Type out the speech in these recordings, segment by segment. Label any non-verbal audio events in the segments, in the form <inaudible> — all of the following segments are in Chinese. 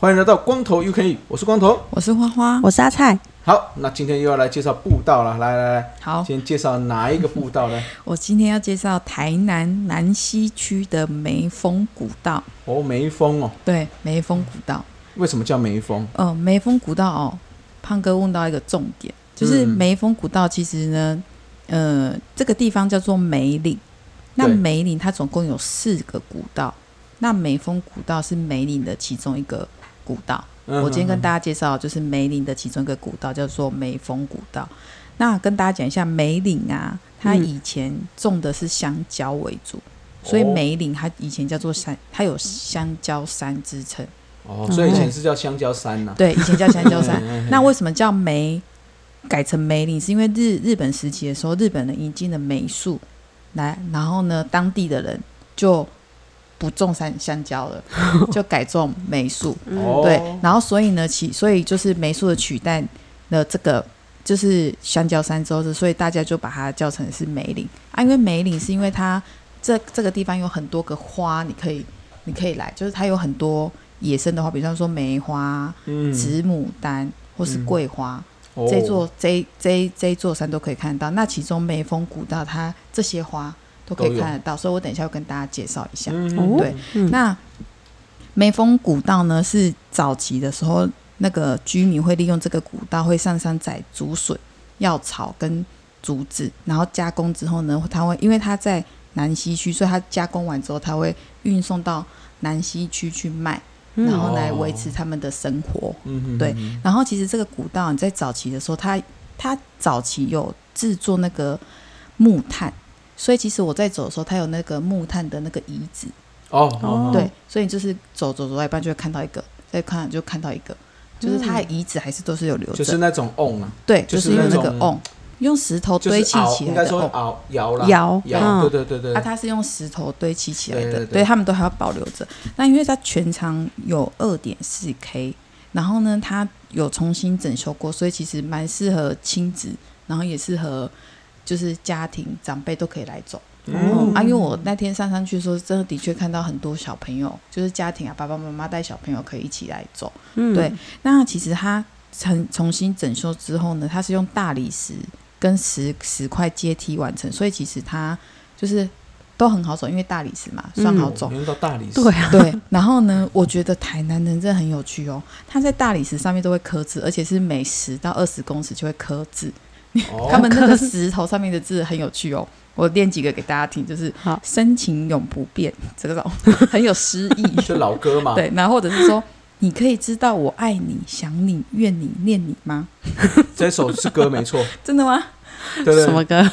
欢迎来到光头 UK，我是光头，我是花花，我是阿菜。好，那今天又要来介绍步道了，来来来，好，先介绍哪一个步道呢？<laughs> 我今天要介绍台南南西区的梅峰古道。哦，梅峰哦，对，梅峰古道。为什么叫梅峰？哦，梅峰古道哦，胖哥问到一个重点，就是梅峰古道其实呢，呃，这个地方叫做梅岭。那梅岭它总共有四个古道，那梅峰古道是梅岭的其中一个。古道，我今天跟大家介绍就是梅岭的其中一个古道，叫做梅峰古道。那跟大家讲一下，梅岭啊，它以前种的是香蕉为主，嗯、所以梅岭它以前叫做山，它有香蕉山之称。哦，所以以前是叫香蕉山呐、啊。对，以前叫香蕉山。那为什么叫梅改成梅岭？是因为日日本时期的时候，日本人引进了梅树来，然后呢，当地的人就。不种山香蕉了，<laughs> 就改种梅树。对，然后所以呢，其所以就是梅树的取代了这个就是香蕉山之后，所以大家就把它叫成是梅岭啊。因为梅岭是因为它这这个地方有很多个花，你可以你可以来，就是它有很多野生的花，比方说梅花、紫牡丹或是桂花，嗯、这座这这这座山都可以看到。那其中梅峰古道它这些花。都可以看得到，所以我等一下要跟大家介绍一下。嗯、对，嗯、那眉峰古道呢，是早期的时候，那个居民会利用这个古道，会上山采竹笋、药草跟竹子，然后加工之后呢，它会因为它在南溪区，所以它加工完之后，它会运送到南溪区去卖，然后来维持他们的生活。嗯、对，然后其实这个古道你在早期的时候，它它早期有制作那个木炭。所以其实我在走的时候，它有那个木炭的那个椅子。哦，对，所以就是走走走到一半就会看到一个，再看就看到一个，就是它的椅子还是都是有留着，就是那种瓮啊，对，就是用那个瓮，用石头堆砌起来的瓮，窑了，窑，窑，对对对对，啊，它是用石头堆砌起来的，对他们都还要保留着。那因为它全长有二点四 K，然后呢，它有重新整修过，所以其实蛮适合亲子，然后也适合。就是家庭长辈都可以来走，嗯啊，因为我那天上山去的时候，真的的确看到很多小朋友，就是家庭啊，爸爸妈妈带小朋友可以一起来走。嗯，对。那其实它重重新整修之后呢，它是用大理石跟石石块阶梯完成，所以其实它就是都很好走，因为大理石嘛，算好走。用到大理石，对啊，对。然后呢，我觉得台南人真的很有趣哦，他在大理石上面都会刻字，而且是每十到二十公尺就会刻字。他们那个石头上面的字很有趣哦，我念几个给大家听，就是“好深情永不变”这种 <laughs> 很有诗意，是老歌嘛？对，然后或者是说，你可以知道我爱你、想你、怨你、念你吗？<laughs> 这首是歌没错，<laughs> 真的吗？对对，什么歌？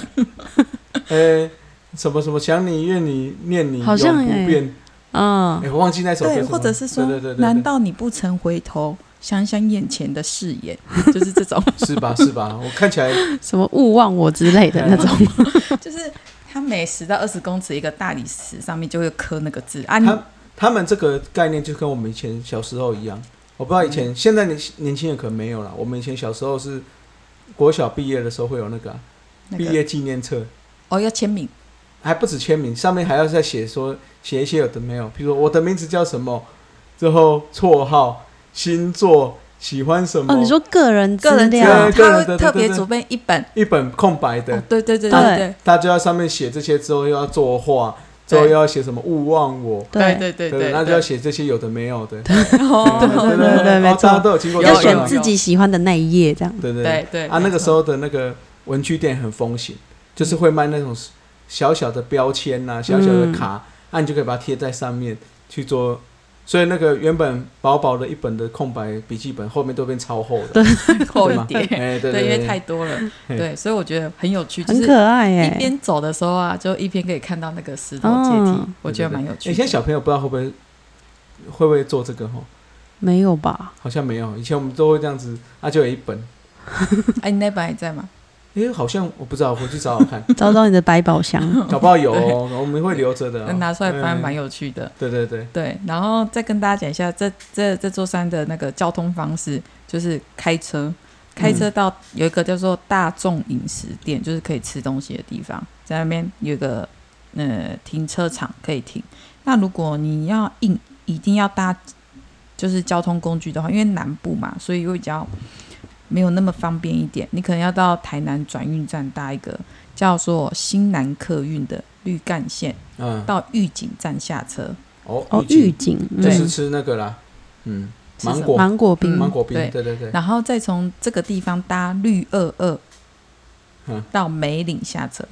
呃，什么什么想你、怨你、念你，永不变。嗯，我忘记那首歌。对，或者是说，难道你不曾回头？想想眼前的誓言，<laughs> 就是这种，<laughs> 是吧？是吧？我看起来什么勿忘我之类的那种，<laughs> 就是他每十到二十公尺一个大理石上面就会刻那个字啊。他他们这个概念就跟我们以前小时候一样，我不知道以前、嗯、现在年年轻人可能没有了。我们以前小时候是国小毕业的时候会有那个毕、啊那个、业纪念册哦，要签名，还不止签名，上面还要再写说写一些有的没有，比如说我的名字叫什么，之后绰号。星座喜欢什么？哦，你说个人个人资料，他会特别准备一本一本空白的。对对对对对，他就在上面写这些，之后又要作画，之后又要写什么勿忘我。对对对对，那就要写这些有的没有的。对对对，没错，都有经过。要选自己喜欢的那一页，这样。对对对。啊，那个时候的那个文具店很风行，就是会卖那种小小的标签呐，小小的卡，那你就可以把它贴在上面去做。所以那个原本薄薄的一本的空白笔记本，后面都变超厚的，厚一点。哎，对对，因为太多了。对，所以我觉得很有趣，很可爱耶。一边走的时候啊，就一边可以看到那个石头阶梯，我觉得蛮有趣。以前小朋友不知道会不会会不会做这个哈？没有吧？好像没有。以前我们都会这样子，啊，就有一本。哎，你那本还在吗？哎，好像我不知道，回去找找看，<laughs> 找找你的百宝箱，<laughs> 搞不好有哦，我们会留着的，<laughs> 拿出来翻，蛮有趣的。对对对。对，然后再跟大家讲一下，这这这座山的那个交通方式，就是开车，开车到有一个叫做大众饮食店，就是可以吃东西的地方，在那边有一个呃停车场可以停。那如果你要硬一定要搭。就是交通工具的话，因为南部嘛，所以会比较没有那么方便一点。你可能要到台南转运站搭一个叫做新南客运的绿干线，嗯，到玉井站下车。哦哦，玉井就是吃那个啦，嗯，芒果芒果冰，芒果冰，对对对。然后再从这个地方搭绿二二，到梅岭下车。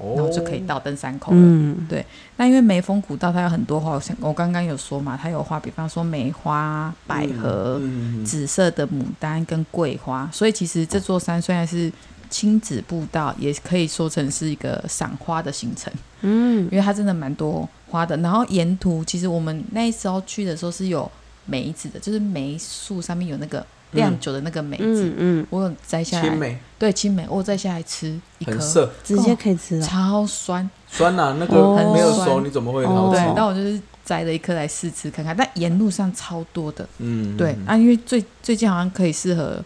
然后就可以到登山口了。嗯、对，那因为梅峰古道它有很多花，我我刚刚有说嘛，它有花，比方说梅花、百合、嗯嗯、紫色的牡丹跟桂花，所以其实这座山虽然是亲子步道，也可以说成是一个赏花的行程。嗯，因为它真的蛮多花的。然后沿途其实我们那时候去的时候是有梅子的，就是梅树上面有那个。酿酒的那个梅子，嗯，我有摘下来，青梅，对，青梅，我摘下来吃一颗，直接可以吃，超酸，酸呐，那个很没有熟，你怎么会好吃？对，那我就是摘了一颗来试吃看看，但沿路上超多的，嗯，对啊，因为最最近好像可以适合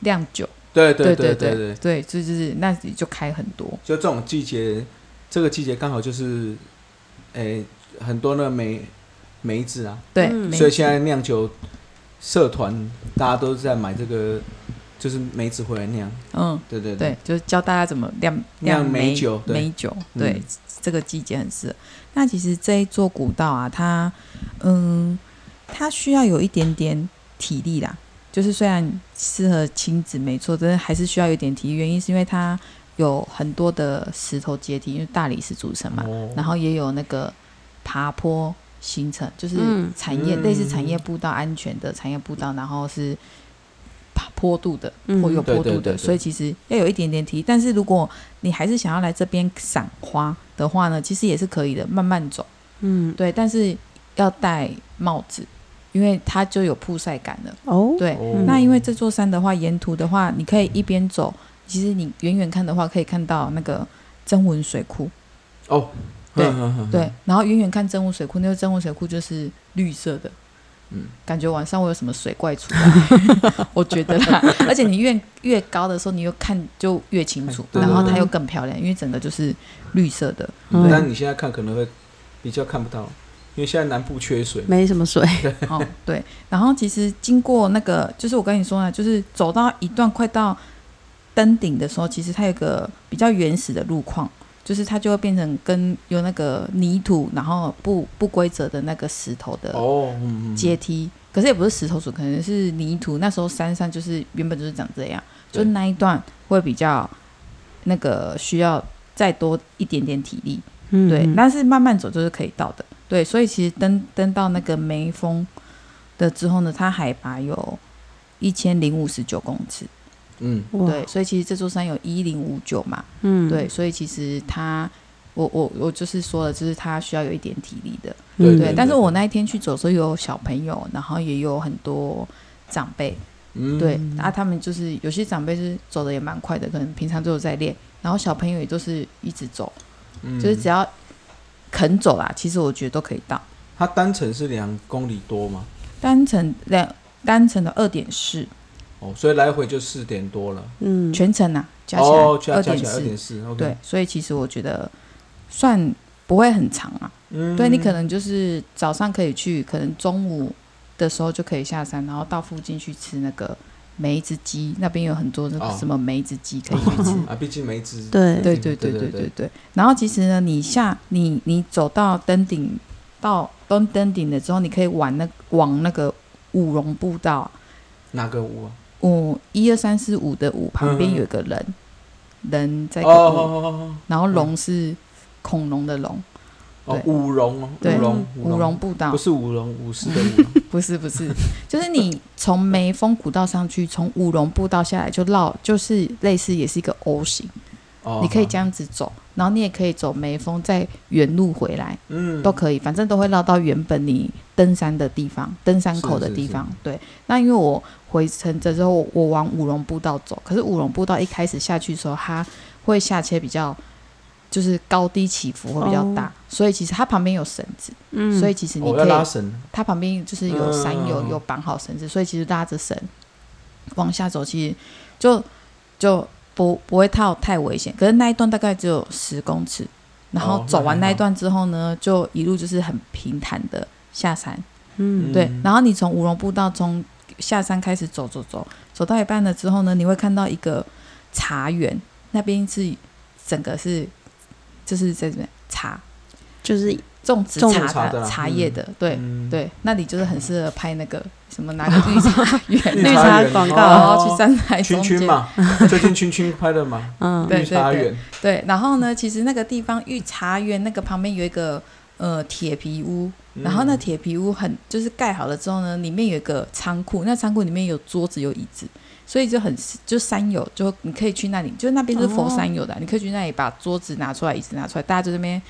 酿酒，对对对对对对，就就是那里就开很多，就这种季节，这个季节刚好就是，诶，很多那梅梅子啊，对，所以现在酿酒。社团大家都是在买这个，就是梅子回来酿。嗯，对对对，对，就是教大家怎么酿酿梅酒。梅酒，对，嗯、这个季节很适合。那其实这一座古道啊，它嗯，它需要有一点点体力啦。就是虽然适合亲子没错，但是还是需要有点体力。原因是因为它有很多的石头阶梯，因为大理石组成嘛，哦、然后也有那个爬坡。行程就是产业、嗯、类似产业步道，安全的产业步道，然后是坡度的，或有坡度的，所以其实要有一点点体力。但是如果你还是想要来这边赏花的话呢，其实也是可以的，慢慢走。嗯，对，但是要戴帽子，因为它就有曝晒感了。哦，对，哦、那因为这座山的话，沿途的话，你可以一边走，其实你远远看的话，可以看到那个曾文水库。哦。对对，然后远远看真武水库，那个真武水库就是绿色的，嗯，感觉晚上会有什么水怪出来，<laughs> 我觉得啦。而且你越越高的时候，你又看就越清楚，然后它又更漂亮，因为整个就是绿色的。但你现在看可能会比较看不到，因为现在南部缺水，没什么水。哦，对。然后其实经过那个，就是我跟你说啊，就是走到一段快到登顶的时候，其实它有个比较原始的路况。就是它就会变成跟有那个泥土，然后不不规则的那个石头的阶梯，哦嗯、可是也不是石头组，可能是泥土。那时候山上就是原本就是长这样，就那一段会比较那个需要再多一点点体力，嗯、对。但是慢慢走就是可以到的，对。所以其实登登到那个梅峰的之后呢，它海拔有一千零五十九公尺。嗯，对，所以其实这座山有一零五九嘛，嗯，对，所以其实他，我我我就是说了，就是他需要有一点体力的，对，对。但是我那一天去走的时候，有小朋友，然后也有很多长辈，嗯，对，然后他们就是有些长辈是走的也蛮快的，可能平常都有在练，然后小朋友也都是一直走，嗯，就是只要肯走啦，其实我觉得都可以到。它单程是两公里多吗？单程两单程的二点四。哦，所以来回就四点多了。嗯，全程啊，加起来二点四。二点四，对，所以其实我觉得算不会很长啊。嗯，对，你可能就是早上可以去，可能中午的时候就可以下山，然后到附近去吃那个梅子鸡，那边有很多那个什么梅子鸡可以去吃 <laughs> 啊。毕竟梅子。对对对对对对对。然后其实呢，你下你你走到登顶到登登顶了之后，你可以往那往那个五龙步道。哪个五啊？五一二三四五的五旁边有一个人，人在哦，然后龙是恐龙的龙，哦，五龙哦，对，五龙步道不是舞龙舞狮的舞，不是 <laughs> 不是，就是你从眉峰古道上去，从五龙步道下来就绕，就是类似也是一个 O 型，哦你可以这样子走，然后你也可以走眉峰，再原路回来，嗯，都可以，反正都会绕到原本你登山的地方，登山口的地方。是是是。对，那因为我回程的时候，我往五龙步道走，可是五龙步道一开始下去的时候，它会下切比较，就是高低起伏会比较大，哦。所以其实它旁边有绳子，嗯，所以其实你、可以，拉绳，它旁边就是有山有嗯。有绑好绳子，所以其实拉着绳往下走，其实就就不不会太太危险。可是那一段大概只有十公尺，然后哦走完那一段之后呢，就一路就是很平坦的下山。嗯，对，然后你从五龙步道从下山开始走走走，走到一半了之后呢，你会看到一个茶园，那边是整个是就是在这边茶。就是种植茶茶的茶叶的，对。嗯，对，那里就是很适合拍那个什么哪个 <laughs> <laughs> 绿茶园，绿茶广告然后哦去山海圈中间。圈嘛，<laughs> 最近圈圈拍的嘛，嗯，对绿茶园，对，然后呢，其实那个地方御茶园那个旁边有一个呃铁皮屋，然后那嗯铁皮屋很就是盖好了之后呢，里面有一个仓库，那仓库里面有桌子有椅子，所以就很就山友就你可以去那里，就那边是佛山友的，你可以去那里把桌子拿出来，椅子拿出来，大家就在那边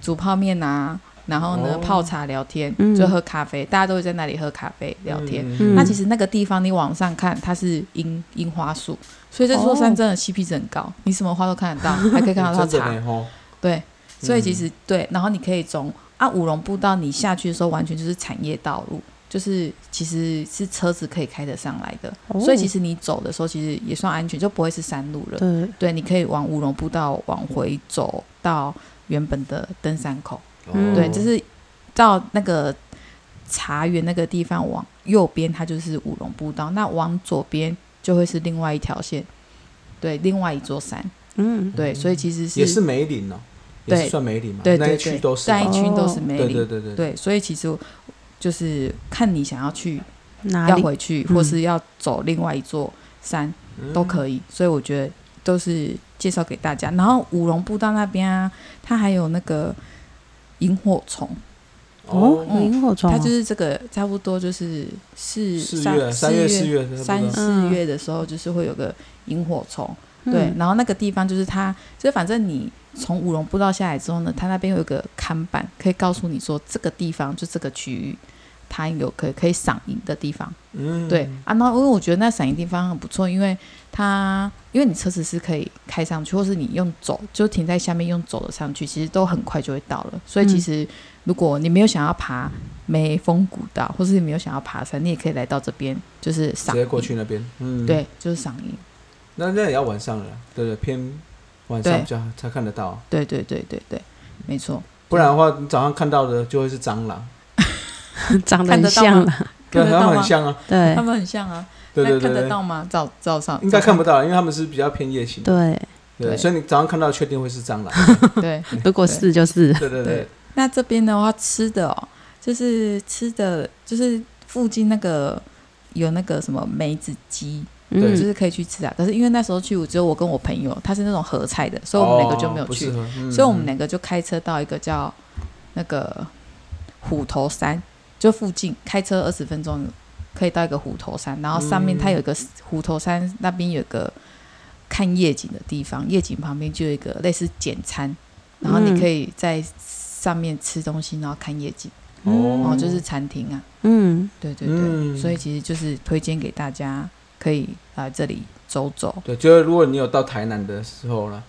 煮泡面啊，然后呢、哦。泡茶聊天，嗯。就喝咖啡，大家都会在那里喝咖啡聊天。嗯。那其实那个地方，你往上看，它是樱樱花树，所以这座山真的 CP 值很高，你什么花都看得到，还可以看得到它 <laughs> 茶。对，所以其嗯。实、对，然后你可以从啊五龙步道你下去的时候，完全就是产业道路，就是其实是车子可以开得上来的，哦。所以其实你走的时候其实也算安全，就不会是山路了。对，对，你可以往五龙步道往回走到原本的登山口。嗯对，哦就是到那个茶园那个地方往右边，它就是五龙步道；那往左边就会是另外一条线，对，另外一座山。嗯，对，所以其实是也是梅林哦，也对是算梅林嘛，对那对对，一区都是那一嘛，区都是哦梅林。对对对对，对，所以其实就是看你想要去？要回去，嗯或是要走另外一座山、嗯都可以。所以我觉得都是介绍给大家。然后五龙步道那边啊，它还有那个萤火虫，哦，嗯萤火虫。哦，它就是这个差不多就是四四三月三月四月月三四嗯月的时候，就是会有个萤火虫。嗯。对，然后那个地方就是它，就是反正你从五龙步道下来之后呢，它那边有一个看板，可以告诉你说这个地方就这个区域，它有可以可以赏银的地方。嗯，对啊，那因为我觉得那赏银地方很不错，因为它因为你车子是可以开上去，或是你用走就停在下面用走的上去，其实都很快就会到了。所以其实如果你没有想要爬眉峰古道，或是你没有想要爬山，你也可以来到这边，就是赏直接过去那边，嗯，，对，就是赏银。那那也要晚上了，对对，偏晚上比较才看得到，对对对对对，没错。不然的话，你早上看到的就会是蟑螂，<laughs> 长得很 <laughs> 看得到吗？像了，对，他看得到吗？们很像啊，对。他们很像啊，对对那看得对对，到吗？早早上应该看不到。因为他们是比较偏夜行。的，对，对，所以你早上看到确定会是蟑螂，对，如果是就是，对对对对，那这边的话，吃的哦，就是吃的，就是附近那个有那个什么梅子鸡，对嗯，就是可以去吃啊。可是因为那时候去，我只有我跟我朋友，他是那种合菜的，所以我们两个就没有去，所以我们两个就开车到一个叫那个虎头山，就附近开车二十分钟可以到一个虎头山，然后上面它有一个虎头山那边有个看夜景的地方，夜景旁边就有一个类似简餐，然后你可以在上面吃东西，然后看夜景，哦。哦，就是餐厅啊，嗯，对对对，嗯。所以其实就是推荐给大家可以来这里走走，对，就是如果你有到台南的时候了，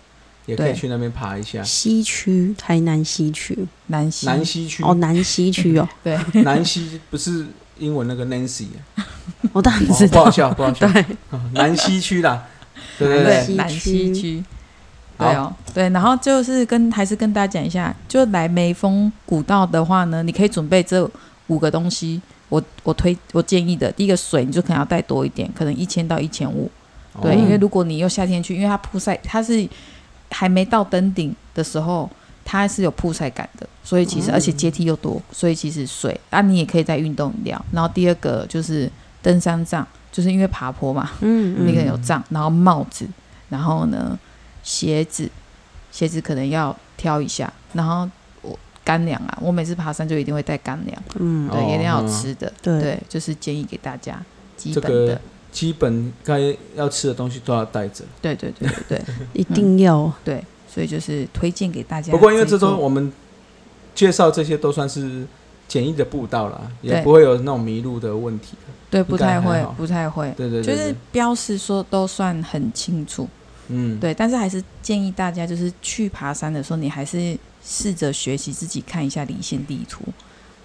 也可以去那边爬一下。西区，台南西区，南溪，南西区。哦，南西区哦，<laughs> 对，南西不是英文那个 Nancy，啊。我 <laughs> 当然哦知道。不好，笑，不好笑，对，哦 <laughs> 南西区啦，对对对，南溪区。对哦，对，然后就是跟还是跟大家讲一下，就来眉峰古道的话呢，你可以准备这五个东西。我我推我建议的，第一个水你就可能要带多一点，可能一千到一千五。对，哦。因为如果你又夏天去，因为它曝晒，它是还没到登顶的时候，它是有铺晒感的，所以其实、嗯而且阶梯又多，所以其实水啊，你也可以再运动饮料。然后第二个就是登山杖，就是因为爬坡嘛，嗯那个嗯，有杖，然后帽子，然后呢鞋子，鞋子可能要挑一下，然后我干粮啊，我每次爬山就一定会带干粮，嗯，对，哦一定要吃的，对。对，就是建议给大家基本的个，基本该要吃的东西都要带着。对对对对对，<laughs> 一定要对，所以就是推荐给大家。不过因为这周我们介绍这些都算是简易的步道啦，也不会有那种迷路的问题。对，不太会，不太会。对对对，就是标示说都算很清楚。嗯，对，但是还是建议大家，就是去爬山的时候，你还是试着学习自己看一下离线地图，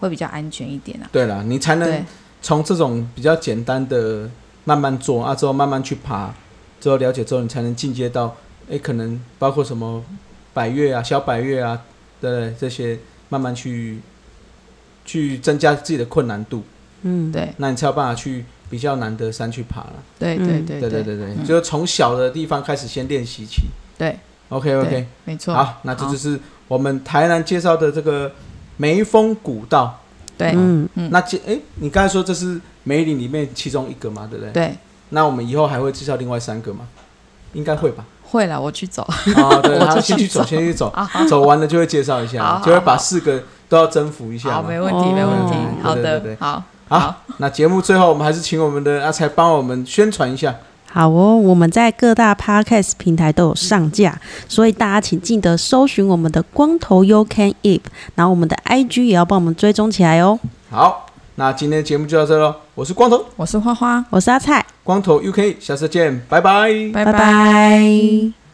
会比较安全一点啊。对了，你才能从这种比较简单的慢慢做啊，之后慢慢去爬，之后了解之后，你才能进阶到，哎，可能包括什么百越啊、小百越啊对这些，慢慢去去增加自己的困难度。嗯，对，那你才有办法去。比较难的山去爬了，对对对对对对对，就从小的地方开始先练习起。对，OK OK，没错。好，那这就是我们台南介绍的这个梅峰古道。对，嗯嗯。那这哎，你刚才说这是梅林里面其中一个嘛，对不对？对。那我们以后还会介绍另外三个吗？应该会吧。会了，我去走。啊，对，<laughs> 他先去走，先去走，<laughs> 走完了就会介绍一下，就会把四个都要征服一下。好，没问题，没问题。好的，好。好，好，那节目最后我们还是请我们的阿才帮我们宣传一下。好哦，我们在各大 Podcast 平台都有上架，所以大家请记得搜寻我们的光头 U-Can Eat，然后我们的 IG 也要帮我们追踪起来哦。好，那今天的节目就到这喽。我是光头，我是花花，我是阿菜，光头 Eat，下次见，拜拜，拜拜。